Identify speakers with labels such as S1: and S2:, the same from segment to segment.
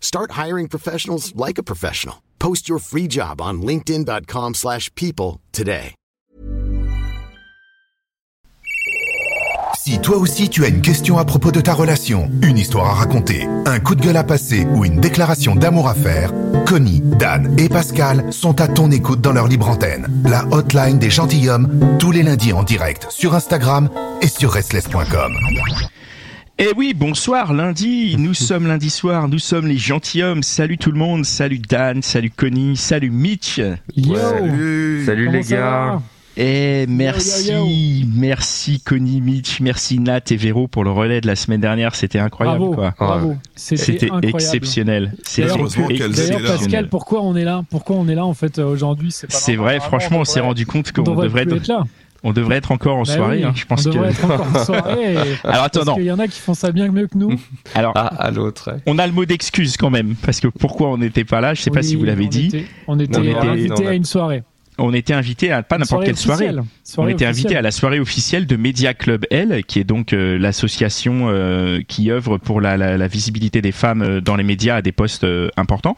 S1: Start hiring professionals like a professional. Post your free job on linkedin.com/people slash people today.
S2: Si toi aussi tu as une question à propos de ta relation, une histoire à raconter, un coup de gueule à passer ou une déclaration d'amour à faire, Connie, Dan et Pascal sont à ton écoute dans leur libre antenne. La hotline des gentilshommes, tous les lundis en direct sur Instagram et sur restless.com.
S3: Eh oui, bonsoir, lundi, nous sommes lundi soir, nous sommes les gentilshommes, salut tout le monde, salut Dan, salut Connie, salut Mitch.
S4: Yo.
S5: Salut. Les gars.
S3: Et merci,
S4: yo,
S3: merci Connie, Mitch, merci Nat et Véro pour le relais de la semaine dernière, c'était incroyable
S4: Bravo,
S3: quoi.
S4: bravo.
S3: C'était exceptionnel. C'était
S4: D'ailleurs. Pascal, pourquoi on est là? Pourquoi on est là en fait aujourd'hui? C'est
S3: vrai,
S4: Vraiment,
S3: franchement, on s'est rendu compte
S4: On
S3: qu'on
S4: devrait,
S3: être
S4: là.
S3: On devrait être encore en
S4: Bah
S3: soirée.
S4: oui,
S3: hein, je pense
S4: on
S3: que.
S4: devrait être encore en soirée. et-
S3: Alors attends,
S4: Parce
S3: non.
S4: qu'il y en a qui font ça bien mieux que nous.
S3: Alors,
S5: Ah, à l'autre. ouais.
S3: on a le mot d'excuse quand même, parce que pourquoi on n'était pas là, je sais pas si vous l'avez dit.
S4: était- on était
S5: On était-
S4: invité
S5: non,
S4: à une soirée.
S3: On était invité à pas n'importe quelle soirée. On était invité à la soirée officielle de Media Club L, qui est donc euh, l'association euh, qui œuvre pour la, la- la visibilité des femmes euh, dans les médias à des postes euh, importants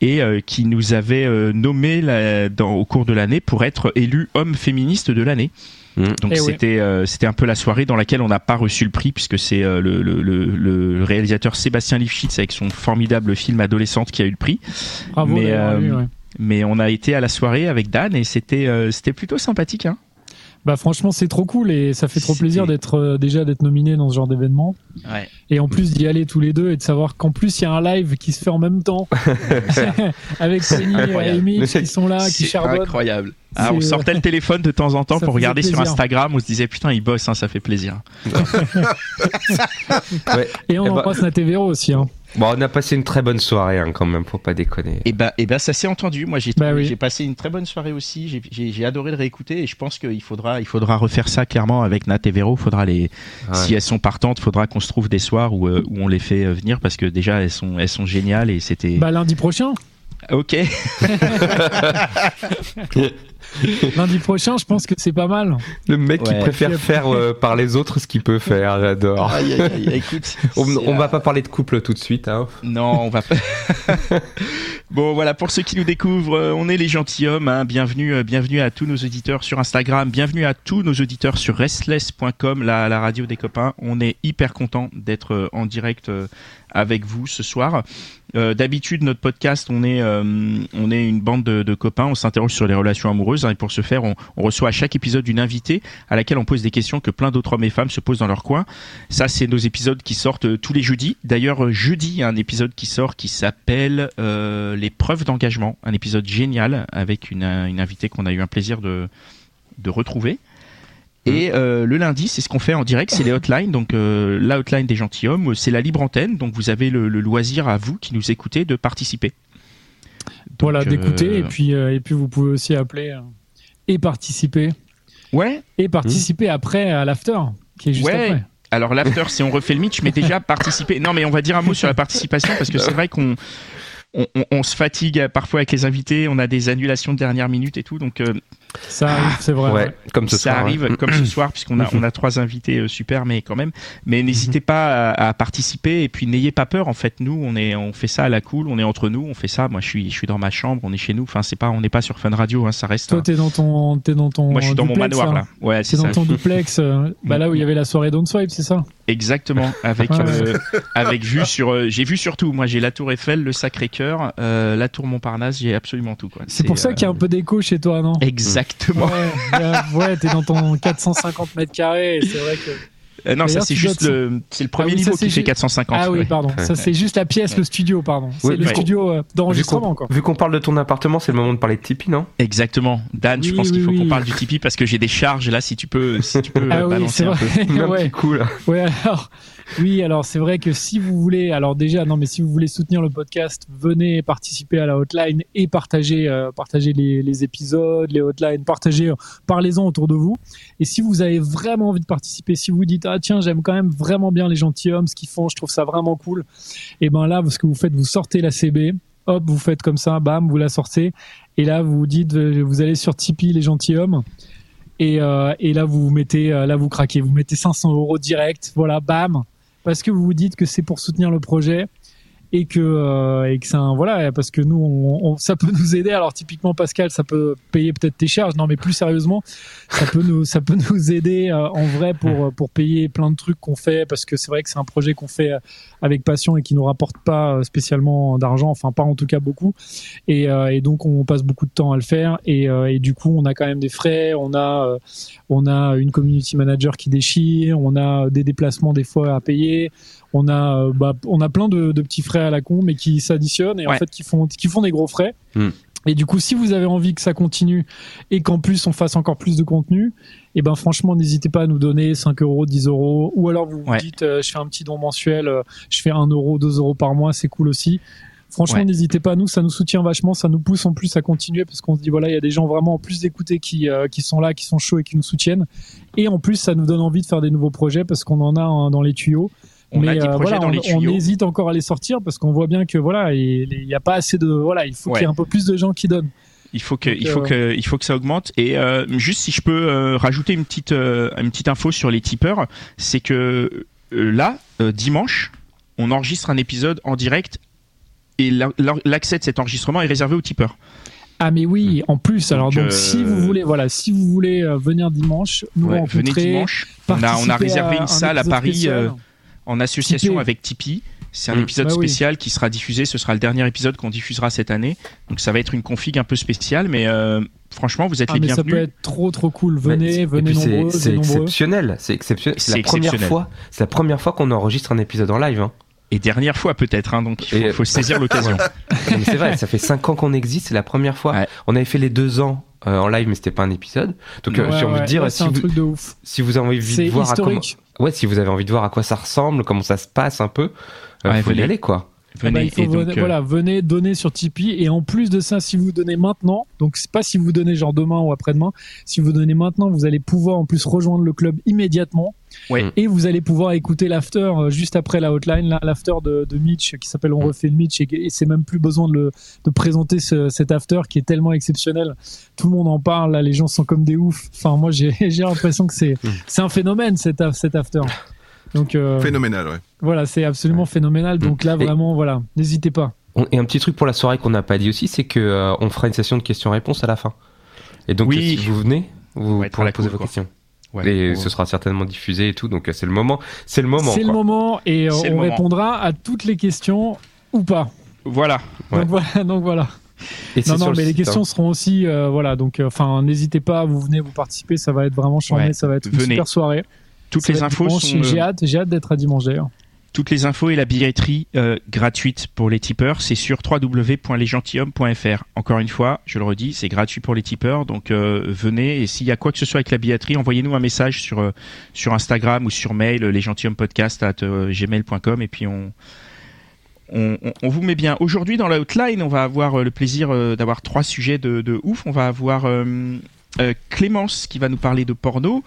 S3: et euh, qui nous avait euh, nommé la- dans, au cours de l'année pour être élu homme féministe de l'année.
S5: Mm.
S3: Donc
S4: Eh oui.
S3: c'était euh, c'était un peu la soirée dans laquelle on n'a pas reçu le prix puisque c'est euh, le, le, le, le réalisateur Sébastien Lifshitz avec son formidable film Adolescente qui a eu le prix.
S4: Bravo
S3: mais, euh,
S4: eu, ouais.
S3: Mais on a été à la soirée avec Dan et c'était euh, c'était plutôt sympathique. Hein
S4: Bah franchement, c'est trop cool et ça fait trop plaisir d'être euh, déjà d'être nominé dans ce genre d'événement
S3: ouais.
S4: et en plus d'y aller tous les deux et de savoir qu'en plus il y a un live qui se fait en même temps avec Penny et. Mitch qui sont là, qui
S3: C'est
S4: charbonnent.
S3: incroyable. Ah, on
S4: C'est-
S3: sortait le téléphone de temps en temps
S4: Ça
S3: pour regarder sur. Instagram. On se disait putain, il bosse, hein, ça fait plaisir.
S5: Ouais.
S4: Et on
S5: Eh bah-
S4: embrasse Nat et Véro aussi. Hein.
S5: Bon, on a passé une très bonne soirée hein, quand même, faut pas déconner.
S3: Et ben, et ben, ça s'est entendu. Moi, j'ai
S4: Bah oui.
S3: j'ai passé une très bonne soirée aussi. J'ai- adoré le réécouter et je pense qu'il faudra, il faudra refaire ça clairement avec Nat et Véro. Faudra les,
S5: Ouais.
S3: si elles sont partantes, faudra qu'on se trouve des soirs où, euh, où on les fait euh, venir parce que déjà elles sont, elles sont géniales et c'était.
S4: Bah lundi prochain,
S3: ok.
S4: lundi prochain, je pense que c'est pas mal.
S5: Le mec qui préfère faire euh, par les autres ce qu'il peut faire, j'adore.
S3: Aïe, aïe, aïe, écoute.
S5: On, va pas parler de couple tout de suite. Hein.
S3: Non, on va pas. bon, voilà, pour ceux qui nous découvrent, euh, on est les gentilshommes. Hein. Bienvenue, euh, bienvenue à tous nos auditeurs sur Instagram. Bienvenue à tous nos auditeurs sur restless.com, la, la radio des copains. On est hyper content d'être en direct avec vous ce soir. Euh, D'habitude, notre podcast, on est, euh, on est une bande de, de copains. On s'interroge sur les relations amoureuses. Hein, et pour ce faire, on, on reçoit à chaque épisode une invitée à laquelle on pose des questions que plein d'autres hommes et femmes se posent dans leur coin. Ça, c'est nos épisodes qui sortent euh, tous les jeudis. D'ailleurs, euh, jeudi, il y a un épisode qui sort qui s'appelle euh, Les preuves d'engagement. Un épisode génial avec une, euh, une invitée qu'on a eu un plaisir de, de retrouver. Et euh, le lundi, c'est ce qu'on fait en direct, c'est les hotlines. Donc euh, la hotline des gentilshommes, c'est la libre antenne. Donc vous avez le, le loisir à vous qui nous écoutez de participer. Donc,
S4: voilà, d'écouter
S3: euh,
S4: et puis euh, et puis vous pouvez aussi appeler euh, et participer
S3: Ouais.
S4: et participer après à l'after qui est juste
S3: Ouais.
S4: après.
S3: Alors l'after, si on refait le Mitch, mais déjà participer. Non, mais on va dire un mot sur la participation parce que c'est vrai qu'on on, on- on se fatigue parfois avec les invités, on a des annulations de dernière minute et tout, donc euh,
S4: Ça arrive, c'est vrai.
S5: Ouais, comme ce
S3: ça
S5: soir.
S3: arrive
S5: ouais.
S3: comme ce soir puisqu'on a on a trois invités euh, super, mais quand même. Mais n'hésitez pas à, à participer et puis n'ayez pas peur. En fait, nous on est on fait ça à la cool, on est entre nous, on fait ça. Moi je suis je suis dans ma chambre, on est chez nous. Enfin c'est pas on n'est pas sur Fun Radio, hein, ça reste.
S4: Toi, t'es dans ton, t'es dans ton.
S3: Moi je suis dans mon manoir
S4: là.
S3: là. Ouais
S4: C'est dans
S3: ça.
S4: ton duplex, euh, bah là où il y avait la soirée Don't Swipe, c'est ça?
S3: Exactement, avec
S4: Ouais.
S3: euh, avec vue sur. euh, j'ai vu surtout. Moi, j'ai la Tour Eiffel, le Sacré-Cœur, euh, la Tour Montparnasse. J'ai absolument tout. quoi.
S4: C'est pour ça
S3: euh,
S4: qu'il y a un peu d'écho chez toi, non?
S3: Exactement.
S4: Ouais, ouais, t'es dans ton 450 mètres carrés, c'est vrai que.
S3: Euh, non, ça c'est juste le. C'est le premier
S4: Ah oui, ça,
S3: niveau qui fait
S4: ju-
S3: 450.
S4: Ah oui,
S3: ouais.
S4: pardon. Ça, c'est juste la pièce, le studio, pardon. C'est
S5: Oui,
S4: le studio euh,
S5: Vu
S4: d'enregistrement,
S5: vu qu'on parle de ton appartement, c'est le moment de parler de Tipeee, non?
S3: Exactement. Dan, je
S4: Oui,
S3: pense qu'il
S4: oui,
S3: faut qu'on parle du Tipeee parce que j'ai des charges là. Si tu peux, si tu peux
S4: Ah
S3: euh,
S4: oui,
S3: balancer
S4: c'est
S3: un peu.
S4: ouais.
S5: petit coup là.
S4: Ouais, alors, oui, alors c'est vrai que si vous voulez, alors déjà, non, mais si vous voulez soutenir le podcast, venez participer à la hotline et partager, euh, partager les, les épisodes, les hotlines, partagez, euh, parlez-en autour de vous. Et si vous avez vraiment envie de participer, si vous dites, ah tiens, j'aime quand même vraiment bien les gentilshommes, ce qu'ils font, je trouve ça vraiment cool, et ben là, ce que vous faites, vous sortez la CB, hop, vous faites comme ça, bam, vous la sortez, et là, vous dites, euh, vous allez sur Tipeee, les gentilshommes, et, euh, et là vous mettez euh, là vous craquez. Vous mettez 500 euros direct voilà bam. Parce que vous vous dites que c'est pour soutenir le projet et que euh, et que c'est un voilà parce que nous on, on- ça peut nous aider. Alors typiquement Pascal ça peut payer peut-être tes charges. Non mais plus sérieusement ça peut nous ça peut nous aider euh, en vrai pour pour payer plein de trucs qu'on fait parce que c'est vrai que c'est un projet qu'on fait euh, avec passion et qui nous rapporte pas euh, spécialement d'argent enfin pas en tout cas beaucoup. Et, euh, et donc on passe beaucoup de temps à le faire. Et, euh, et du coup on a quand même des frais. On a euh, on a une community manager qui déchire. On a des déplacements des fois à payer on a euh, bah, on a plein de, de petits frais à la con mais qui s'additionnent et en fait qui font qui font des gros frais
S5: Hmm.
S4: et du coup si vous avez envie que ça continue et qu'en plus on fasse encore plus de contenu et ben franchement n'hésitez pas à nous donner 5 euros 10 euros ou alors vous vous
S3: Ouais.
S4: dites euh, je fais un petit don mensuel euh, je fais 1 euro 2 euros par mois c'est cool aussi Franchement,
S3: Ouais.
S4: n'hésitez pas, nous, ça nous soutient vachement, ça nous pousse en plus à continuer parce qu'on se dit, voilà, il y a des gens vraiment en plus d'écouter qui, euh, qui sont là, qui sont chauds et qui nous soutiennent. Et en plus, ça nous donne envie de faire des nouveaux projets parce qu'on en a hein, dans les tuyaux.
S3: On
S4: Mais
S3: a des projets
S4: voilà,
S3: dans
S4: on,
S3: les
S4: on
S3: tuyaux.
S4: hésite encore à les sortir parce qu'on voit bien que voilà, il il y a pas assez de voilà, il faut
S3: Ouais.
S4: qu'il y ait un peu plus de gens qui donnent.
S3: Il faut que,
S4: Donc,
S3: il faut
S4: euh,
S3: que, il faut que ça augmente. Et euh, juste si je peux euh, rajouter une petite, une petite info sur les tipeurs, c'est que là, dimanche, on enregistre un épisode en direct et la- la- l'accès de cet enregistrement est réservé aux tipeurs.
S4: Ah mais oui, en plus, alors
S3: Donc,
S4: donc
S3: euh,
S4: si vous voulez, voilà, si vous voulez venir dimanche, nous
S3: Ouais, venez dimanche. On a, on a réservé une
S4: un
S3: salle à Paris euh, en association
S4: Tipeee.
S3: avec Tipeee. C'est un
S5: Mm.
S3: épisode
S4: Bah oui.
S3: spécial qui sera diffusé. Ce sera le dernier épisode qu'on diffusera cette année. Donc ça va être une config un peu spéciale, mais euh, franchement, vous êtes
S4: Ah
S3: les
S4: mais ça
S3: bienvenus.
S4: peut être trop trop cool. Venez,
S5: et
S4: venez nombreux,
S5: C'est exceptionnel. C'est exceptionnel. C'est la première fois. C'est la première fois qu'on enregistre un épisode en live. Hein.
S3: Et dernière fois peut-être. Hein, donc il faut, saisir l'occasion.
S5: C'est vrai, ça fait 5 ans qu'on existe, c'est la première fois.
S3: Ouais.
S5: On avait fait les deux ans euh, en live, mais c'était pas un épisode. Donc euh,
S4: Ouais,
S5: j'ai envie
S4: ouais,
S5: de dire,
S4: ouais,
S5: si, vous,
S4: truc de ouf.
S5: si vous avez envie de voir à comment,
S4: historique.
S5: Ouais, si vous avez envie de voir à quoi ça ressemble, comment ça se passe un peu, euh,
S3: Ouais,
S5: faut y aller quoi.
S4: Ah bah,
S3: Venez.
S4: il faut
S3: et donc,
S4: venez-
S3: euh,
S4: voilà, venez donner sur Tipeee et en plus de ça, si vous donnez maintenant, donc c'est pas si vous donnez genre demain ou après-demain, si vous donnez maintenant, vous allez pouvoir en plus rejoindre le club immédiatement.
S3: Ouais.
S4: Et vous allez pouvoir écouter l'after euh, juste après la hotline, là, l'after de, de Mitch qui s'appelle On
S3: Mm.
S4: refait le Mitch et, et c'est même plus besoin de, le, de présenter ce, cet after qui est tellement exceptionnel. Tout le monde en parle, là, les gens sont comme des oufs. Enfin, moi j'ai j'ai l'impression que c'est
S5: Mm.
S4: c'est un phénomène cet after. Donc euh,
S6: Phénoménal, ouais.
S4: voilà, c'est absolument phénoménal. Donc là,
S5: Et-
S4: vraiment, voilà, n'hésitez pas.
S5: On- Et un petit truc pour la soirée qu'on n'a pas dit aussi, c'est que euh, on fera une session de questions-réponses à la fin. Et donc
S3: Oui.
S5: si vous venez, vous
S3: Ouais,
S5: pourrez poser
S3: cool,
S5: vos
S3: quoi.
S5: questions.
S3: ouais.
S5: et
S3: Ouais.
S5: ce sera certainement diffusé et tout, donc euh, c'est le moment. C'est le moment.
S4: C'est le moment et euh, on
S3: moment.
S4: répondra à toutes les questions ou pas.
S3: Voilà.
S5: Ouais.
S4: Donc voilà, donc voilà.
S5: Et c'est
S4: Non, non,
S5: le
S4: mais les
S5: site,
S4: questions
S5: hein.
S4: seront aussi, euh, voilà. Donc, euh, enfin, n'hésitez pas, vous venez, vous participez, ça va être vraiment charmé,
S3: Ouais.
S4: ça va être une
S3: Venez.
S4: super soirée.
S3: Toutes
S4: Ça
S3: les infos
S4: dimanche,
S3: sont.
S4: J'ai
S3: euh,
S4: hâte, j'ai hâte d'être à dimanche d'ailleurs.
S3: Toutes les infos et la billetterie euh, gratuite pour les tipeurs, c'est sur www.lesgentilhommes.fr. Encore une fois, je le redis, c'est gratuit pour les tipeurs, donc euh, venez et s'il y a quoi que ce soit avec la billetterie, envoyez-nous un message sur euh, sur Instagram ou sur mail, lesgentilhommespodcast@gmail.com et puis on on, on- on vous met bien. Aujourd'hui, dans la outline, on va avoir le plaisir d'avoir trois sujets de, de ouf. On va avoir euh, Clémence qui va nous parler de porno.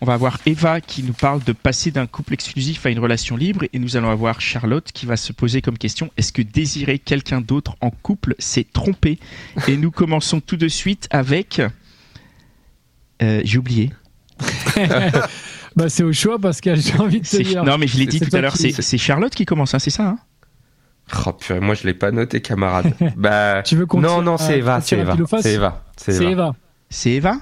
S3: On va avoir Eva qui nous parle de passer d'un couple exclusif à une relation libre. Et nous allons avoir Charlotte qui va se poser comme question est-ce que désirer quelqu'un d'autre en couple, c'est tromper? Et nous commençons tout de suite avec. Euh, J'ai oublié.
S4: Bah, c'est au choix, Pascal, j'ai envie de te
S3: C'est-
S4: dire.
S3: Non, mais je l'ai dit tout à l'heure.
S4: qui-
S3: C'est Charlotte qui commence, hein, c'est ça hein?
S5: Oh purée, moi je l'ai pas noté, camarade. bah.
S4: Tu veux qu'on
S5: Non, non, c'est Eva, C'est Eva. C'est Eva.
S4: C'est Eva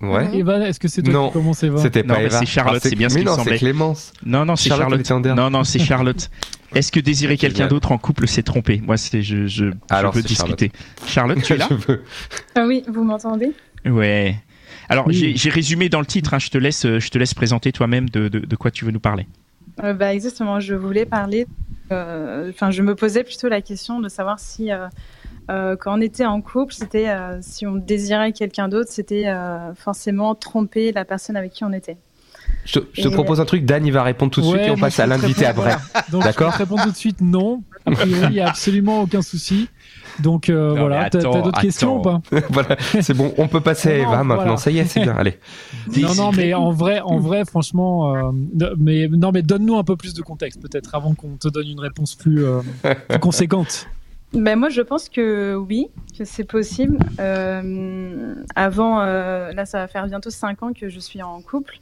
S5: Ouais.
S4: Evan, est-ce que c'est toi
S5: Non.
S4: qui commence Eva
S5: C'était pas Eva.
S3: c'est Charlotte,
S5: Ah,
S3: c'est bien ce me
S5: non,
S3: semblait.
S5: c'est Clémence.
S3: Non, non, c'est
S5: Charlotte,
S3: Charlotte. Non, non, c'est Charlotte. Est-ce que désirer quelqu'un d'autre en couple, c'est tromper? Moi, c'est je, je,
S5: Alors,
S3: je peux
S5: c'est
S3: discuter. Charlotte, tu es là?
S6: Ah oui, vous m'entendez?
S3: Ouais. Alors,
S4: Oui.
S3: j'ai j'ai résumé dans le titre. hein, je te laisse, euh, je te laisse présenter toi-même de, de, de quoi tu veux nous parler.
S6: Euh, bah, Exactement, je voulais parler. euh, Enfin, je me posais plutôt la question de savoir si, euh, euh, quand on était en couple, c'était euh, si on désirait quelqu'un d'autre, c'était euh, forcément tromper la personne avec qui on était.
S5: Je te, je te propose un truc, Dan, il va répondre tout de suite
S4: Ouais,
S5: et on passe à l'invité après.
S4: voilà.
S5: D'accord
S4: je répondre tout de suite non. A priori, il n'y a absolument aucun souci. Donc euh,
S3: mais
S4: voilà, t'as d'autres questions ou pas
S5: voilà, c'est bon, on peut passer à
S4: Non,
S5: Eva maintenant.
S4: voilà.
S5: Ça y est, c'est bien. Allez.
S4: Non, non, mais en vrai, en vrai, franchement, euh, mais non, mais donne-nous un peu plus de contexte peut-être avant qu'on te donne une réponse plus, euh, plus conséquente.
S6: Ben moi, je pense que oui, que c'est possible. Euh, avant, euh, là, ça va faire bientôt cinq ans que je suis en couple.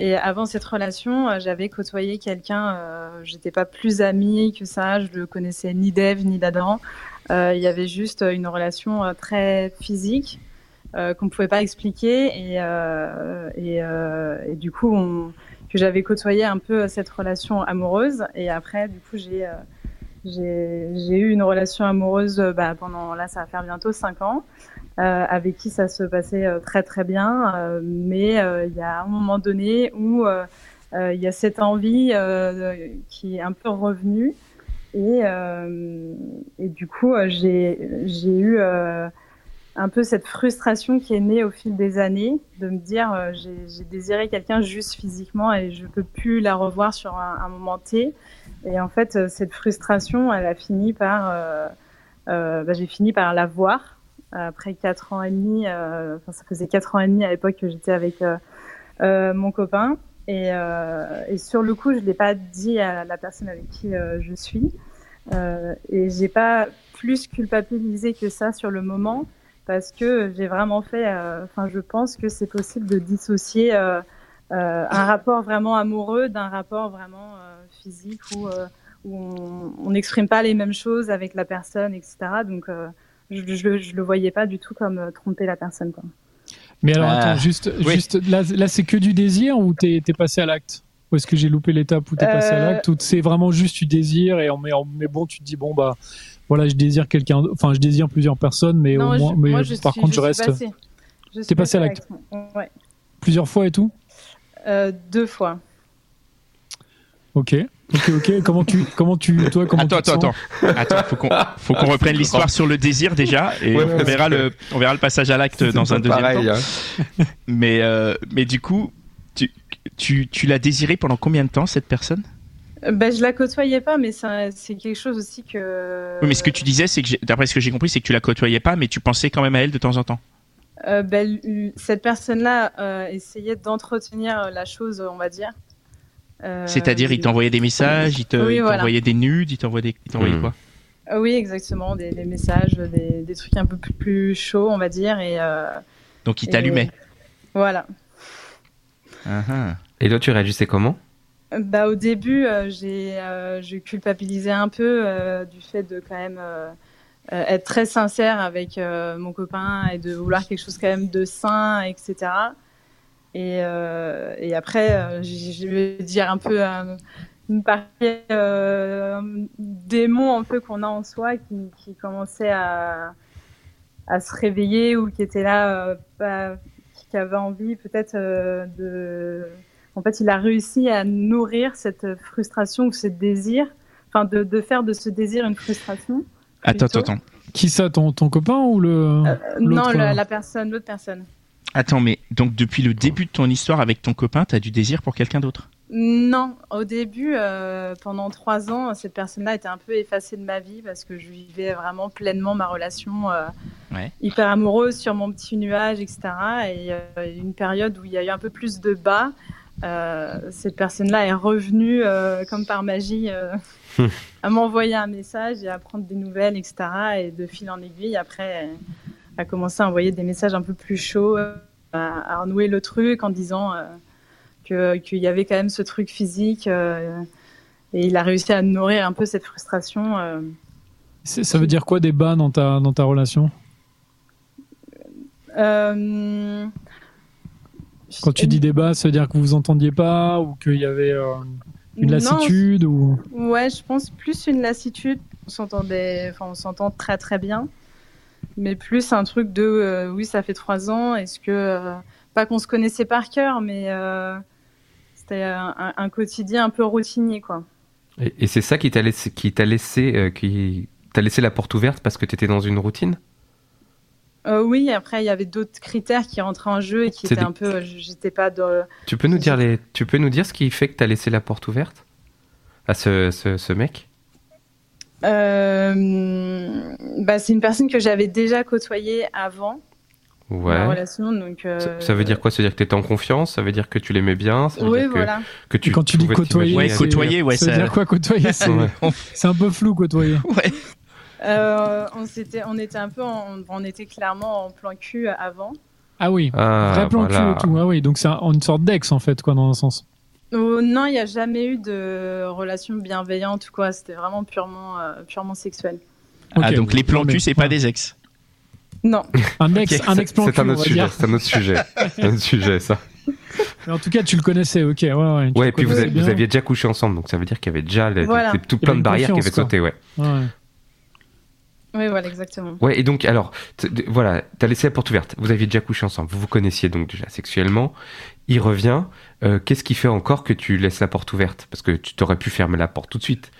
S6: Et avant cette relation, euh, j'avais côtoyé quelqu'un, euh, j'étais pas plus amie que ça, je le connaissais ni d'Ève ni d'Adam. Il y avait juste une relation très physique qu'on pouvait pas expliquer et, du coup, que j'avais côtoyé un peu cette relation amoureuse. Et après, du coup, j'ai j'ai eu une relation amoureuse euh, bah, pendant, là, ça va faire bientôt cinq ans, euh, avec qui ça se passait euh, très très bien. euh, mais euh, il y a un moment donné où il y a cette envie qui est un peu revenue. Et, et du coup, j'ai eu un peu cette frustration qui est née au fil des années, de me dire euh, j'ai désiré quelqu'un juste physiquement et je peux plus la revoir sur un, moment T. Et en fait, euh, cette frustration, elle a fini par, euh, bah, j'ai fini par la voir après quatre ans et demi. Enfin, ça faisait quatre ans et demi à l'époque que j'étais avec mon copain. Et, et sur le coup, je l'ai pas dit à la personne avec qui je suis. Et j'ai pas plus culpabilisé que ça sur le moment parce que j'ai vraiment fait. euh, Enfin, je pense que c'est possible de dissocier euh, euh, un rapport vraiment amoureux d'un rapport vraiment euh, physique où, euh, où on- n'exprime pas les mêmes choses avec la personne, etc. Donc, euh, je, je, je le voyais pas du tout comme euh, tromper la personne. Quoi.
S4: Mais alors,
S3: Ah,
S4: attends, juste,
S3: oui.
S4: juste là, là c'est que du désir ou t'es passé à l'acte? Ou est-ce que j'ai loupé l'étape où t'es passé à l'acte? Ou c'est vraiment juste tu désires et on met, on- mais bon, tu te dis bon bah voilà, je désire quelqu'un, enfin je désire plusieurs personnes, mais
S6: Non,
S4: au moins,
S6: je-
S4: mais
S6: moi, je
S4: par
S6: suis-
S4: contre je,
S6: suis
S4: reste
S6: passée. Je suis
S4: T'es passée à l'acte.
S6: Ouais.
S4: plusieurs fois et tout.
S6: Euh, deux fois.
S4: Ok, ok, ok. comment tu, comment tu, toi, comment
S3: attends,
S4: tu
S3: attends, attends, attends. Faut qu'on, faut qu'on reprenne l'histoire sur le désir déjà, et
S5: Ouais,
S3: on verra
S5: que-
S3: le, on verra le passage à l'acte dans un deuxième
S5: pareil,
S3: temps.
S5: hein.
S3: Mais, euh, mais du coup, tu, tu, tu l'as désiré pendant combien de temps cette personne?
S6: Euh, Ben, je la côtoyais pas, mais c'est quelque chose aussi que.
S3: Oui, mais ce que tu disais, c'est que j'ai- d'après ce que j'ai compris, c'est que tu la côtoyais pas, mais tu pensais quand même à elle de temps en temps.
S6: Euh, ben, l- cette personne-là euh, essayait d'entretenir la chose, on va dire. Euh,
S3: C'est-à-dire, il t'envoyait des messages, il te-
S6: Oui,
S3: il
S6: voilà.
S3: t'envoyait des nudes, il t'envoyait, il t'envoyait
S5: Hmm.
S3: quoi?
S6: Euh, Oui, exactement, des, des messages, des, des trucs un peu plus, plus chauds, on va dire. Et, euh,
S3: Donc il t'allumait.
S6: Voilà.
S3: Ah.
S5: Et toi, tu réagissais comment?
S6: Bah, au début, euh, j'ai, euh, je culpabilisais un peu euh, du fait de quand même être très sincère avec mon copain et de vouloir quelque chose quand même de sain, etc. Et, et après, je vais dire un peu une partie euh, démon un peu qu'on a en soi qui, qui commençait à, à se réveiller ou qui était là, euh, qui avait envie peut-être euh, de en fait, il a réussi à nourrir cette frustration ou ce désir, enfin de, de faire de ce désir une frustration.
S3: Attends,
S6: Plutôt.
S3: attends, attends.
S4: Qui ça, ton, ton copain ou le
S6: Euh, non, la,
S4: euh,
S6: la personne, l'autre personne.
S3: Attends, mais donc depuis le début de ton histoire avec ton copain, t'as du désir pour quelqu'un d'autre?
S6: Non, au début, euh, pendant trois ans, cette personne-là était un peu effacée de ma vie parce que je vivais vraiment pleinement ma relation euh,
S3: Ouais.
S6: hyper amoureuse sur mon petit nuage, etc. Et euh, une période où il y a eu un peu plus de bas, euh, cette personne-là est revenue euh, comme par magie euh, à m'envoyer un message et à prendre des nouvelles, etc. Et de fil en aiguille, après, elle a commencé à envoyer des messages un peu plus chauds, euh, à, à renouer le truc en disant euh, que- qu'il y avait quand même ce truc physique. euh, et il a réussi à nourrir un peu cette frustration. euh.
S4: Ça veut dire quoi des bas dans ta, dans ta relation?
S6: Euh,
S4: Quand tu dis débat, ça veut dire que vous vous entendiez pas ou qu'il y avait euh, une
S6: Non,
S4: lassitude ou?
S6: Ouais, je pense plus une lassitude. On s'entendait, enfin, on s'entend très très bien, mais plus un truc de, euh, oui, ça fait trois ans. Est-ce que euh, pas qu'on se connaissait par cœur, mais euh, c'était un, un- un quotidien un peu routinier, quoi.
S5: Et, et c'est ça qui t'a laissé, qui t'a laissé, euh, qui t'a laissé la porte ouverte parce que t'étais dans une routine?
S6: Euh, oui, après il y avait d'autres critères qui rentraient en jeu et qui étaient
S5: des-
S6: un peu, j'étais pas dans.
S5: Tu peux nous dire les, tu peux nous dire ce qui fait que t'as laissé la porte ouverte à ce, ce, ce mec?
S6: Euh, bah, c'est une personne que j'avais déjà côtoyée avant ma
S5: Ouais.
S6: relation, donc. euh,
S5: Ça, ça veut dire quoi? Ça veut dire que t'étais en confiance? Ça veut dire que tu l'aimais bien? Ça veut
S6: Oui,
S5: dire que,
S6: voilà.
S5: que tu
S4: quand tu dis côtoyer,
S3: Ouais, côtoyer, ouais,
S4: ça veut dire quoi côtoyer? C'est un peu flou côtoyer.
S3: Ouais.
S6: Euh, on, s'était, on était un peu, en- on était clairement en plan cul avant.
S4: Ah oui,
S5: Ah,
S4: vrai plan
S5: voilà.
S4: cul et tout. Ah oui, donc c'est un- une sorte d'ex en fait, quoi, dans un sens.
S6: Oh, non, il n'y a jamais eu de relation bienveillante ou quoi. C'était vraiment purement, euh, purement sexuel.
S3: Ah, donc les plans cul, c'est pas
S4: ouais.
S3: des ex.
S6: Non.
S4: Un ex,
S5: Ok,
S4: un ex plan
S5: C'est
S4: cul.
S5: C'est un autre sujet. C'est un autre sujet, ça.
S4: Mais en tout cas, tu le connaissais, ok. Ouais, ouais.
S5: Ouais, et puis vous, vous aviez déjà couché ensemble, donc ça veut dire qu'il y avait déjà les-
S6: Voilà.
S5: tout plein de barrières qui avaient sauté, ouais.
S4: Ouais.
S6: Oui, voilà, exactement.
S5: Ouais, et donc, alors, voilà, t'as laissé la porte ouverte. Vous aviez déjà couché ensemble. Vous vous connaissiez donc déjà sexuellement. Il revient. Euh, Qu'est-ce qui fait encore que tu laisses la porte ouverte? Parce que tu t'aurais pu fermer la porte tout de suite.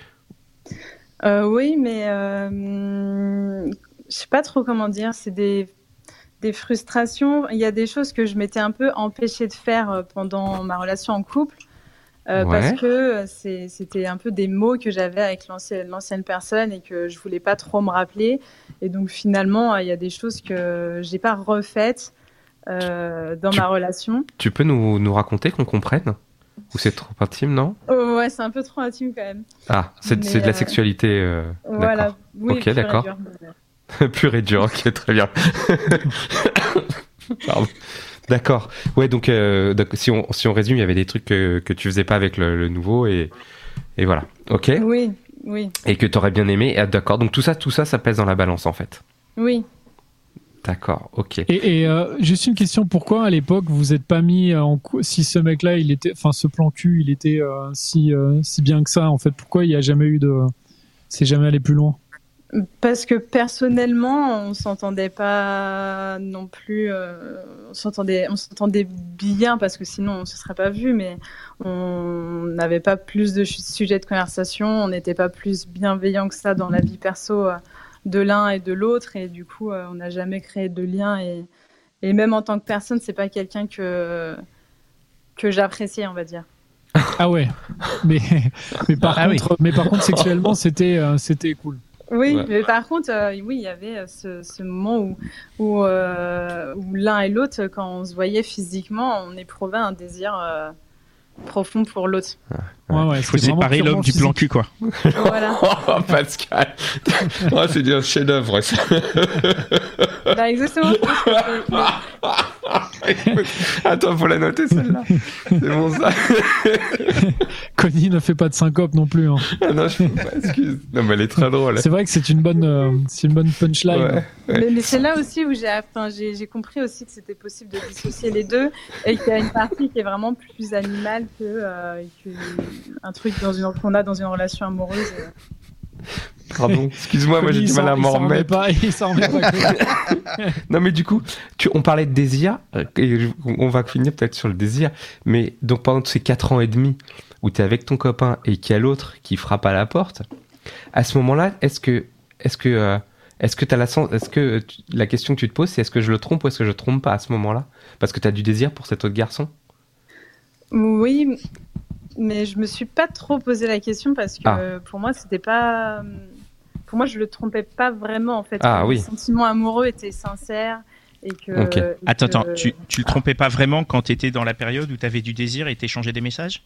S6: Euh, oui, mais euh, je sais pas trop comment dire. C'est des, des frustrations. Il y a des choses que je m'étais un peu empêchée de faire euh, pendant ma relation en couple. Euh,
S5: Ouais.
S6: Parce que euh, c'était un peu des mots que j'avais avec l'ancienne personne et que je voulais pas trop me rappeler. Et donc finalement, il y a des choses que j'ai pas refaites euh, dans
S5: Tu-
S6: ma relation.
S5: Tu peux nous, nous raconter qu'on comprenne? Ou c'est trop intime, non?
S6: Oh, ouais, c'est un peu trop intime quand même.
S5: Ah, c'est de la
S6: euh,
S5: sexualité. euh,
S6: Voilà. Oui,
S5: Ok, d'accord. Pur et dur, ok, très bien. Pardon. D'accord. Ouais, donc, euh, donc, si, on, si on résume, il y avait des trucs que, que tu faisais pas avec le, le nouveau et, et voilà. Ok
S6: Oui, oui,
S5: Et que tu aurais bien aimé. Ah, D'accord. Donc tout ça, tout ça, ça pèse dans la balance en fait.
S6: oui.
S5: D'accord. Ok.
S4: Et, et, euh, juste une question, pourquoi à l'époque vous êtes pas mis en cou- si ce mec-là, il était, enfin ce plan cul, il était euh, si euh, si bien que ça en fait, pourquoi il y a jamais eu de, c'est jamais allé plus loin?
S6: Parce que personnellement, on s'entendait pas non plus. euh, on s'entendait, on s'entendait bien parce que sinon on se serait pas vu, mais on n'avait pas plus de sujets de conversation. On n'était pas plus bienveillant que ça dans la vie perso euh, de l'un et de l'autre, et du coup, euh, on n'a jamais créé de lien. Et, et même en tant que personne, c'est pas quelqu'un que que j'appréciais, on va dire.
S4: Ah ouais, mais mais par
S3: Ah oui.
S4: contre, mais par contre sexuellement c'était euh, c'était cool.
S6: Oui,
S5: Ouais.
S6: mais par contre, euh, oui, il y avait euh, ce, ce moment où, où, euh, où l'un et l'autre, quand on se voyait physiquement, on éprouvait un désir euh, profond pour l'autre.
S4: Ouais ouais.
S3: Il faut séparer l'homme du plan cul, quoi.
S6: voilà.
S5: Oh, Pascal oh, C'est un chef-d'œuvre, ça.
S6: Bah, exactement.
S5: Attends, faut la noter celle-là. C'est bon ça.
S4: Connie ne fait pas de syncope non plus. hein.
S5: Ah non, je peux pas, excuse. Non, mais elle est très drôle.
S4: C'est vrai que c'est une bonne, euh, c'est une bonne punchline.
S5: Ouais.
S4: hein.
S6: Mais, mais c'est là aussi où j'ai enfin, j'ai j'ai compris aussi que c'était possible de dissocier les deux et qu'il y a une partie qui est vraiment plus animale que, euh, que un truc dans une qu'on a dans une relation amoureuse.
S5: Pardon, excuse-moi, moi j'ai du mal à m'en
S4: s'en remet
S5: remettre.
S4: pas, il s'en remet pas.
S5: Non, mais du coup, tu, on parlait de désir, euh, et je- on va finir peut-être sur le désir, mais donc pendant ces 4 ans et demi où tu es avec ton copain et qu'il y a l'autre qui frappe à la porte, à ce moment-là, est-ce que, est-ce que, euh, est-ce que t'as la sens, est-ce que tu- la question que tu te poses, c'est est-ce que je le trompe ou est-ce que je trompe pas à ce moment-là? Parce que tu as du désir pour cet autre garçon
S6: Oui, mais je me suis pas trop posé la question parce que
S5: Ah.
S6: pour moi, c'était pas. Pour moi, je le trompais pas vraiment en fait.
S5: Ah,
S6: Le
S5: oui.
S6: sentiment amoureux était sincère et que. Et
S3: Attends,
S6: que-
S3: attends, tu, tu le trompais pas vraiment quand t'étais dans la période où t'avais du désir et t'échangeais des messages?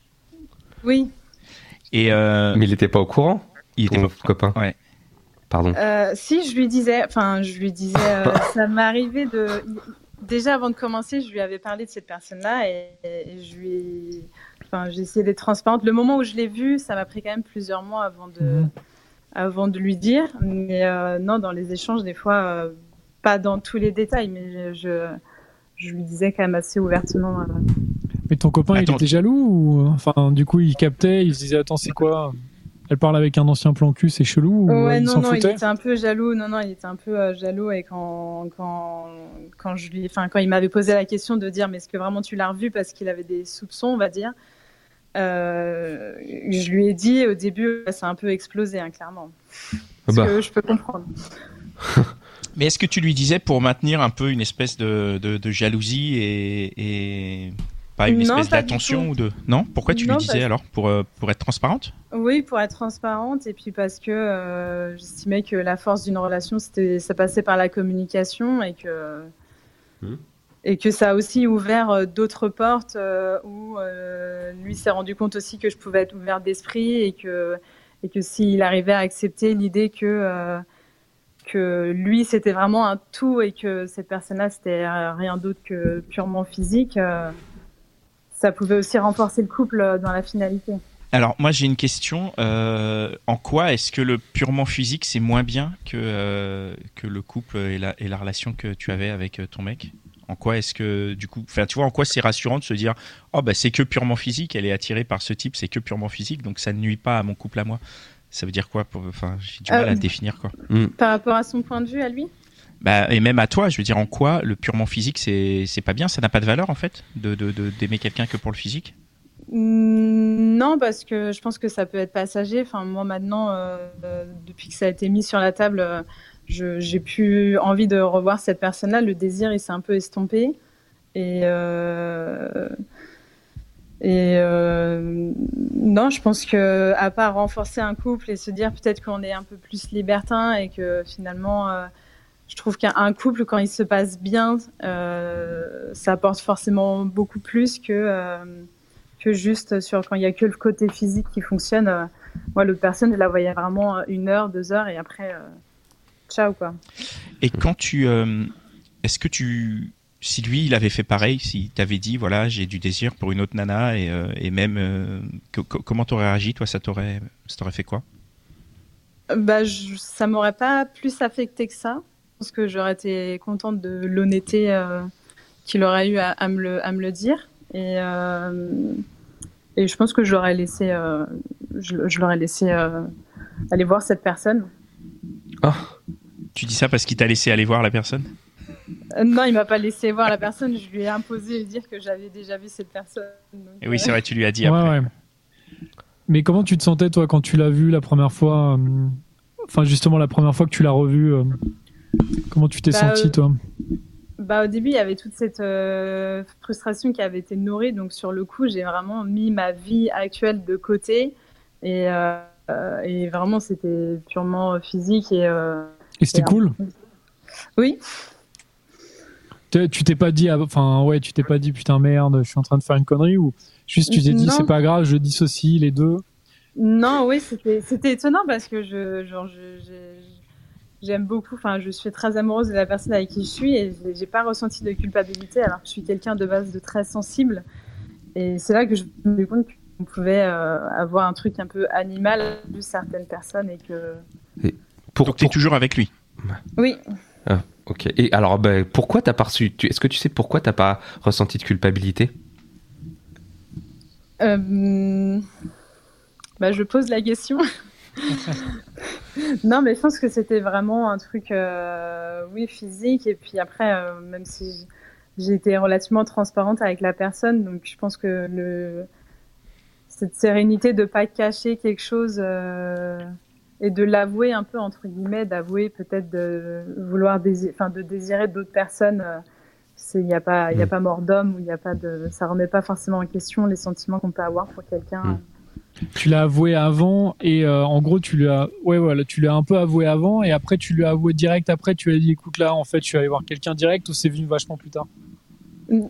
S6: Oui.
S3: Et euh,
S5: Mais il était pas au courant,
S3: il était pas-
S5: copain?
S3: Ouais.
S5: Pardon.
S6: Euh, si je lui disais, enfin, je lui disais, euh, ça m'est arrivé de. Déjà avant de commencer, je lui avais parlé de cette personne-là et, et je lui, enfin, j'ai essayé d'être transparente. Le moment où je l'ai vu, ça m'a pris quand même plusieurs mois avant de,
S4: Mhm.
S6: avant de lui dire. Mais euh, non, dans les échanges, des fois, euh, pas dans tous les détails, mais je, je, je lui disais quand même assez ouvertement euh,
S4: Mais ton copain, il était jaloux ou enfin du coup il captait, il se disait attends c'est quoi? Elle parle avec un ancien plan cul, c'est chelou ou
S6: Ouais, non, non, il était un peu jaloux. Non, non, il était un peu euh, jaloux et quand, quand, quand je lui, enfin, quand il m'avait posé la question de dire, mais est-ce que vraiment tu l'as revu parce qu'il avait des soupçons, on va dire. euh, je lui ai dit au début, ça a un peu explosé, hein, clairement. Ce
S5: Bah.
S6: que je peux comprendre.
S3: Mais est-ce que tu lui disais pour maintenir un peu une espèce de, de, de jalousie et, et pas une
S6: Non,
S3: espèce d'attention ou de non? Pourquoi tu
S6: Non,
S3: lui disais
S6: parce-
S3: alors? Pour euh, pour être transparente?
S6: Oui, pour être transparente et puis parce que euh, j'estimais que la force d'une relation, c'était, ça passait par la communication et que
S5: Mhm.
S6: et que ça a aussi ouvert euh, d'autres portes euh, où euh, lui s'est rendu compte aussi que je pouvais être ouverte d'esprit et que et que s'il arrivait à accepter l'idée que euh, que lui c'était vraiment un tout et que cette personne-là c'était rien d'autre que purement physique, euh, ça pouvait aussi renforcer le couple euh, dans la finalité.
S3: Alors moi j'ai une question. euh, en quoi est-ce que le purement physique c'est moins bien que euh, que le couple et la et la relation que tu avais avec ton mec? En quoi est-ce que du coup, enfin tu vois, en quoi c'est rassurant de se dire oh bah c'est que purement physique, elle est attirée par ce type, c'est que purement physique, donc ça ne nuit pas à mon couple à moi. Ça veut dire quoi pour, Enfin j'ai du mal
S6: Euh,
S3: à définir quoi.
S6: Par rapport à son point de vue à lui?
S3: Bah, et même à toi, je veux dire, en quoi le purement physique, c'est pas bien? Ça n'a pas de valeur, en fait, de d'aimer de, d'aimer quelqu'un que pour le physique?
S6: Mm, Non, parce que je pense que ça peut être passager. Enfin, moi, maintenant, euh, depuis que ça a été mis sur la table, euh, j'ai plus envie de revoir cette personne-là. Le désir, il s'est un peu estompé. Et, euh, euh, non, je pense que à part renforcer un couple et se dire peut-être qu'on est un peu plus libertin et que finalement, je trouve qu'un un couple, quand il se passe bien, euh, ça apporte forcément beaucoup plus que euh, que juste sur quand il y a que le côté physique qui fonctionne. Euh, moi, l'autre personne, je la voyais vraiment une heure, deux heures, et après, ciao quoi.
S3: Et quand tu. Est-ce que tu. Si lui, il avait fait pareil, si t'avais dit, voilà, j'ai du désir pour une autre nana, et, et même. co- comment t'aurais réagi, toi Ça t'aurait ça t'aurait fait quoi?
S6: Bah, je, ça m'aurait pas plus affecté que ça. Je pense que j'aurais été contente de l'honnêteté euh, qu'il aurait eu à, à me le, à me le dire. Et, euh, et je pense que je l'aurais laissé, euh, je, je l'aurais laissé euh, aller voir cette personne.
S5: Ah,
S3: Tu dis ça parce qu'il t'a laissé aller voir la personne?
S6: Euh, non, il m'a pas laissé voir la personne. Je lui ai imposé de dire que j'avais déjà vu cette personne. Donc,
S3: Et oui,
S6: euh,
S3: c'est vrai, tu lui as dit
S4: Ouais,
S3: après.
S4: ouais. Mais comment tu te sentais toi quand tu l'as vu la première fois Enfin justement la première fois que tu l'as revu, euh, comment tu t'es
S6: Bah,
S4: senti
S6: euh,
S4: toi
S6: Bah, au début, il y avait toute cette euh, frustration qui avait été nourrie. Donc, sur le coup, j'ai vraiment mis ma vie actuelle de côté. Et, euh, et vraiment, c'était purement physique. Et, euh,
S4: Et c'était cool?
S6: Oui,
S4: Tu t'es pas dit, ah, enfin ouais, tu t'es pas dit putain merde, je suis en train de faire une connerie ou juste tu t'es dit c'est pas grave, je dissocie les deux?
S6: non, oui, c'était c'était étonnant parce que je, genre, je, je- j'aime beaucoup. Enfin, je suis très amoureuse de la personne avec qui je suis et j'ai- pas ressenti de culpabilité alors que je suis quelqu'un de base de très sensible. Et c'est là que je me suis rendu compte qu'on pouvait euh, avoir un truc un peu animal de certaines personnes et que.
S5: pour,
S3: Donc t'es toujours avec lui.
S6: Oui,
S5: Ah, ok. Et alors, bah, pourquoi t'as pas reçu tu- Est-ce que tu sais pourquoi t'as pas ressenti de culpabilité?
S6: Euh, bah, je pose la question. non, mais je pense que c'était vraiment un truc, euh, oui, physique. Et puis après, euh, même si j- j'ai été relativement transparente avec la personne, donc je pense que le, cette sérénité de pas cacher quelque chose euh, et de l'avouer un peu entre guillemets, d'avouer peut-être de vouloir enfin de désirer d'autres personnes. Il n'y a pas, il a
S5: Mm.
S6: pas mort d'homme ou il y a pas de, ça remet pas forcément en question les sentiments qu'on peut avoir pour quelqu'un.
S5: Mm.
S4: Tu l'as avoué avant et euh, en gros tu lui as, ouais voilà, tu lui as un peu avoué avant et après tu lui as avoué direct après. Tu lui as dit écoute là en fait je suis allé voir quelqu'un direct ou c'est venu vachement plus tard?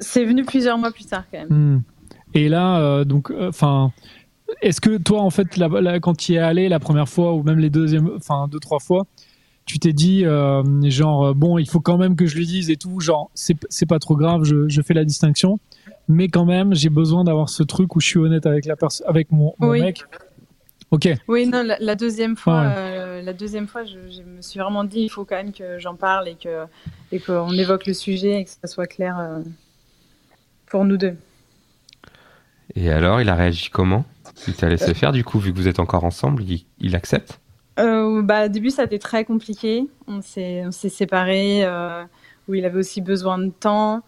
S6: C'est venu plusieurs mois plus tard quand même.
S4: Hmm. Et là, euh, donc, enfin, est-ce que toi, en fait, quand tu y es allé la première fois ou même les deuxièmes, enfin deux trois fois, tu t'es dit euh, genre euh, bon, il faut quand même que je lui dise et tout, genre c'est c'est pas trop grave, je, je fais la distinction, mais quand même j'ai besoin d'avoir ce truc où je suis honnête avec la personne, avec mon, mon
S6: Oui.
S4: mec. Ok.
S6: Oui, non, la, la deuxième fois,
S4: Ouais.
S6: euh, la deuxième fois, je, je me suis vraiment dit, il faut quand même que j'en parle et que et qu'on évoque le sujet et que ça soit clair euh, pour nous deux.
S5: Et alors, il a réagi comment? Il t'a laissé faire, du coup, vu que vous êtes encore ensemble, il, il accepte?
S6: Euh, bah, au début, ça a été très compliqué. On s'est, on s'est séparés, euh, où il avait aussi besoin de temps.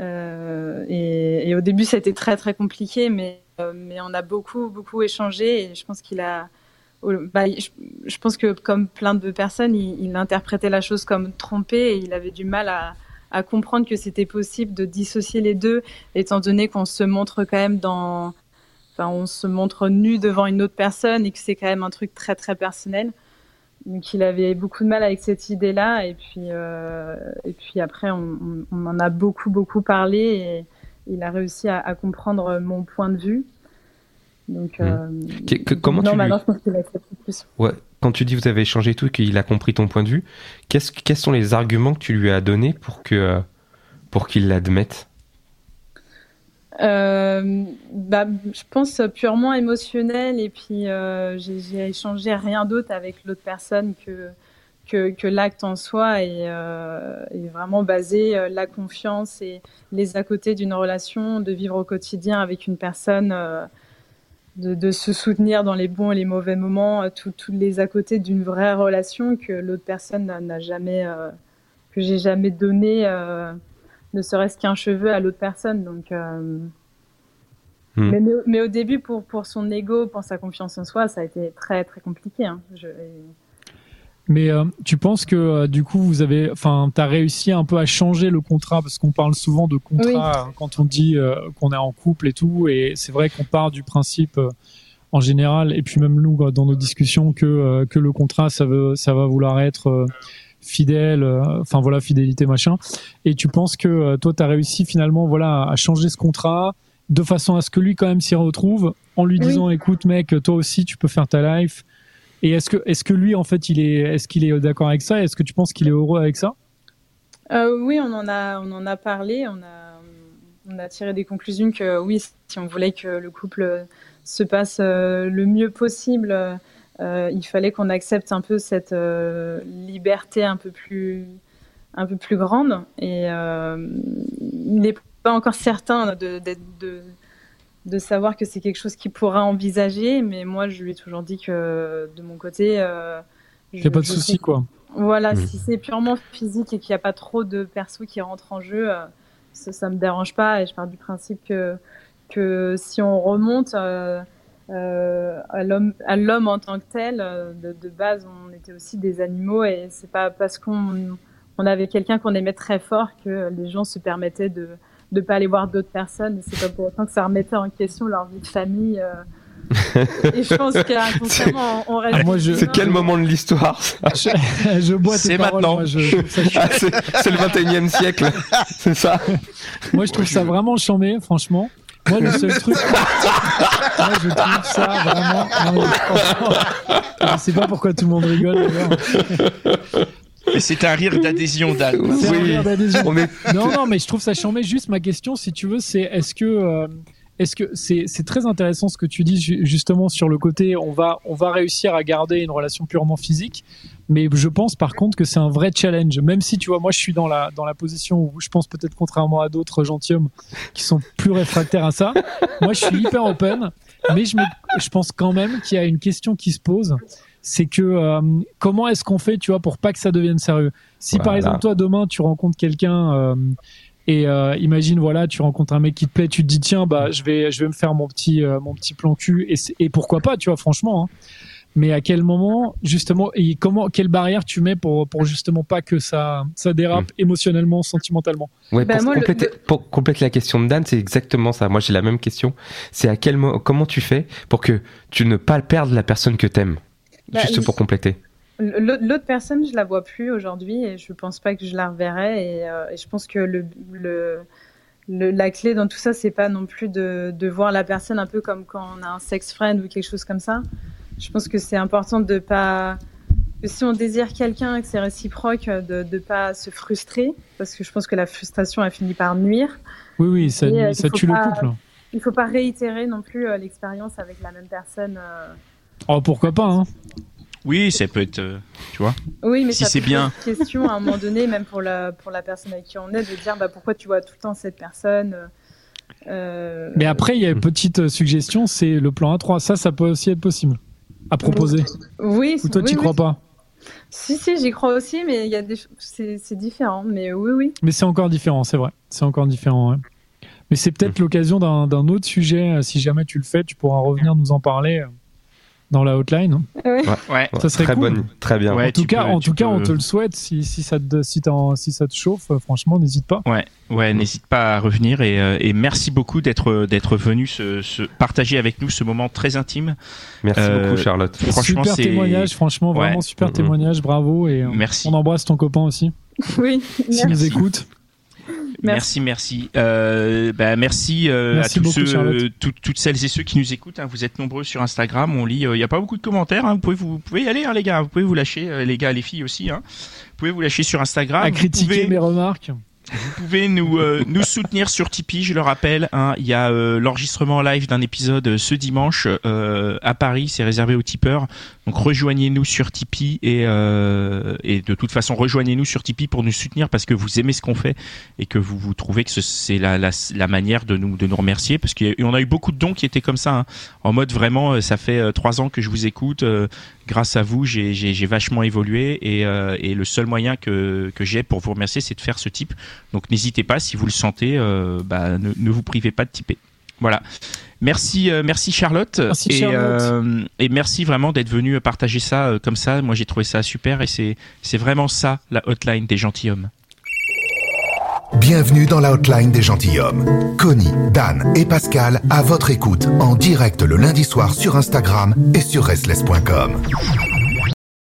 S6: Euh, et, au début, ça a été très, très compliqué, mais, euh, mais on a beaucoup, beaucoup échangé. Et je pense qu'il a. Bah, je, pense que, comme plein de personnes, il, interprétait la chose comme trompée et il avait du mal à, à comprendre que c'était possible de dissocier les deux, étant donné qu'on se montre quand même dans. Enfin, on se montre nu devant une autre personne et que c'est quand même un truc très, très personnel. Donc il avait beaucoup de mal avec cette idée-là et puis euh, et puis après on, on, on, en a beaucoup beaucoup parlé et il a réussi à, à comprendre mon point de vue. Donc
S5: mmh. euh, que, que, comment
S6: non,
S5: tu
S6: maintenant
S5: lui...
S6: je pense qu'il accepte plus.
S5: Ouais. Quand tu dis vous avez échangé tout et qu'il a compris ton point de vue, qu'est-ce quels sont les arguments que tu lui as donnés pour que pour qu'il l'admette?
S6: Euh, bah, je pense purement émotionnel et puis euh, j'ai échangé rien d'autre avec l'autre personne que, que, que l'acte en soi et, euh, et vraiment basé euh, la confiance et les à côté d'une relation, de vivre au quotidien avec une personne, euh, de, de, se soutenir dans les bons et les mauvais moments, tous les à côté d'une vraie relation que l'autre personne n'a jamais, euh, que j'ai jamais donné ne serait-ce qu'un cheveu à l'autre personne. Donc, euh... mmh. mais, mais, au début, pour, pour son ego, pour sa confiance en soi, ça a été très très compliqué. Hein. Je...
S4: Mais euh, tu penses que euh, du coup, vous avez, enfin, tu as réussi un peu à changer le contrat? Parce qu'on parle souvent de contrat oui. quand on dit euh, qu'on est en couple et tout, et c'est vrai qu'on part du principe en général, et puis même nous dans nos discussions que que le contrat, ça veut, ça va vouloir être fidèle, enfin voilà, fidélité machin. Et tu penses que euh, toi, tu as réussi finalement voilà, à changer ce contrat de façon à ce que lui quand même s'y retrouve en lui disant oui. écoute mec, toi aussi tu peux faire ta life. Et est-ce que, est-ce que lui en fait il est, est-ce qu'il est d'accord avec ça? Est-ce que tu penses qu'il est heureux avec ça?
S6: Euh, Oui, on en a, on en a parlé, on a, on a tiré des conclusions que oui, si on voulait que le couple se passe euh, le mieux possible euh, il fallait qu'on accepte un peu cette euh, liberté un peu plus un peu plus grande. Et euh, il n'est pas encore certain de, de, de, de savoir que c'est quelque chose qu'il pourra envisager. Mais moi je lui ai toujours dit que de mon côté euh,
S4: il n'y a pas de souci quoi.
S6: Voilà mmh. si c'est purement physique et qu'il n'y a pas trop de persos qui rentrent en jeu ça, ça me dérange pas. Et je pars du principe que que si on remonte euh, à l'homme en tant que tel. De, de, base, on était aussi des animaux et c'est pas parce qu'on on avait quelqu'un qu'on aimait très fort que les gens se permettaient de ne pas aller voir d'autres personnes. C'est pas pour autant que ça remettait en question leur vie de famille. Euh. et je pense qu'inconsciemment, on reste.
S5: Ah, je... C'est quel moment de l'histoire
S4: je, je bois
S3: C'est maintenant.
S4: Je,
S5: ah, c'est le 21 e siècle. c'est ça.
S4: Moi, je trouve ça vraiment chambé, franchement. Moi, le seul truc. moi, je trouve ça vraiment. Non, je sais pas pourquoi tout le monde rigole d'ailleurs.
S3: Mais c'est un rire d'adhésion, Dan.
S4: C'est oui. un rire d'adhésion. Est... Non, non, mais je trouve ça chambé. Juste ma question, si tu veux, c'est est-ce que. Euh, est-ce que c'est très intéressant ce que tu dis justement sur le côté on va on va réussir à garder une relation purement physique mais je pense par contre que c'est un vrai challenge. Même si tu vois moi je suis dans la dans la position où je pense peut-être contrairement à d'autres gentilshommes qui sont plus réfractaires à ça moi je suis hyper open mais je me, je pense quand même qu'il y a une question qui se pose. C'est que euh, comment est-ce qu'on fait tu vois pour pas que ça devienne sérieux? Si voilà. par exemple toi demain tu rencontres quelqu'un euh, et euh, imagine voilà tu rencontres un mec qui te plaît tu te dis tiens bah je vais je vais me faire mon petit euh, mon petit plan cul et, et pourquoi pas tu vois franchement hein. mais à quel moment justement et comment quelle barrière tu mets pour pour justement pas que ça ça dérape mmh. émotionnellement sentimentalement?
S5: Ouais bah, pour, moi, compléter, le... pour compléter la question de Dan c'est exactement ça. Moi j'ai la même question. C'est à quel moment comment tu fais pour que tu ne pas perdre la personne que t'aimes? Bah, juste pour compléter
S6: L'autre personne, je la vois plus aujourd'hui et je pense pas que je la reverrai. Et, euh, et je pense que le, le, le, la clé dans tout ça, c'est pas non plus de, de, voir la personne un peu comme quand on a un sex friend ou quelque chose comme ça. Je pense que c'est important de pas. Si on désire quelqu'un et que c'est réciproque, de ne pas se frustrer, parce que je pense que la frustration a fini par nuire.
S4: Oui, oui, ça, et, euh, ça tue
S6: pas,
S4: le couple.
S6: Il faut pas réitérer non plus euh, l'expérience avec la même personne.
S4: Oh, pourquoi pas, hein
S3: oui, ça peut être, euh, tu vois.
S6: Oui, mais
S3: si c'est bien.
S6: Une question à un moment donné, même pour la pour la personne avec qui on est, de dire bah pourquoi tu vois tout le temps cette personne.
S4: Mais après, il y a une petite suggestion, c'est le plan A3. Ça, ça peut aussi être possible à proposer.
S6: Oui.
S4: Ou toi, tu
S6: oui,
S4: crois
S6: oui.
S4: pas?
S6: Si, si, j'y crois aussi, mais il y a des, c'est c'est différent. Mais oui, oui.
S4: Mais c'est encore différent, c'est vrai. C'est encore différent. ouais. Mais c'est peut-être l'occasion d'un d'un autre sujet. euh, Si jamais tu le fais, tu pourras revenir nous en parler euh, dans la hotline.
S6: Ouais.
S3: Ouais.
S4: Ça serait
S5: très
S4: cool.
S5: bonne, très bien.
S3: Ouais,
S4: en tout cas,
S3: peux-
S4: en tout cas, on te le souhaite. Si, si ça te si, t'en- si ça te chauffe, euh, franchement, n'hésite pas.
S3: Ouais, ouais, n'hésite pas à revenir et, euh, et merci beaucoup d'être d'être venu se, se partager avec nous ce moment très intime.
S5: Merci
S3: Euh,
S5: beaucoup, Charlotte.
S3: Franchement,
S4: super témoignage, franchement,
S3: Ouais.
S4: vraiment super
S5: Mhm.
S4: témoignage, bravo et
S3: Merci.
S4: on embrasse ton copain aussi,
S6: Oui.
S4: s'il nous
S6: Merci.
S4: écoute.
S3: Merci, merci. Euh, bah, merci, euh,
S4: Merci
S3: à tous
S4: beaucoup,
S3: ceux, euh, tout- toutes celles et ceux qui nous écoutent. hein. Vous êtes nombreux sur Instagram. On lit. Il n'y a pas beaucoup de commentaires. hein. Vous pouvez vous, vous pouvez y aller, hein, les gars. Vous pouvez vous lâcher, euh, les gars, les filles aussi. Hein. Vous pouvez vous lâcher sur Instagram.
S4: à critiquer
S3: pouvez-
S4: mes remarques.
S3: Vous pouvez nous, euh, nous soutenir sur Tipeee, je le rappelle. hein, il y a euh, l'enregistrement live d'un épisode euh, ce dimanche euh, à Paris, c'est réservé aux tipeurs. Donc rejoignez-nous sur Tipeee et, de toute façon rejoignez-nous sur Tipeee pour nous soutenir parce que vous aimez ce qu'on fait et que vous, trouvez que ce- c'est la, manière de nous, remercier parce qu'on a eu beaucoup de dons qui étaient comme ça, hein, en mode vraiment, ça fait trois ans que je vous écoute. Grâce à vous, j'ai vachement évolué et, euh, et le seul moyen que, que j'ai pour vous remercier, c'est de faire ce type. Donc n'hésitez pas, si vous le sentez, euh, bah, ne, ne vous privez pas de typer. Voilà. Merci, euh, merci Charlotte.
S4: Merci,
S3: et,
S4: Charlotte.
S3: euh, et merci vraiment d'être venu partager ça euh, comme ça. Moi j'ai trouvé ça super et c'est c'est vraiment ça la hotline des gentilshommes.
S2: Bienvenue dans la hotline des gentilshommes. Connie, Dan et Pascal à votre écoute en direct le lundi soir sur Instagram et sur restless.com.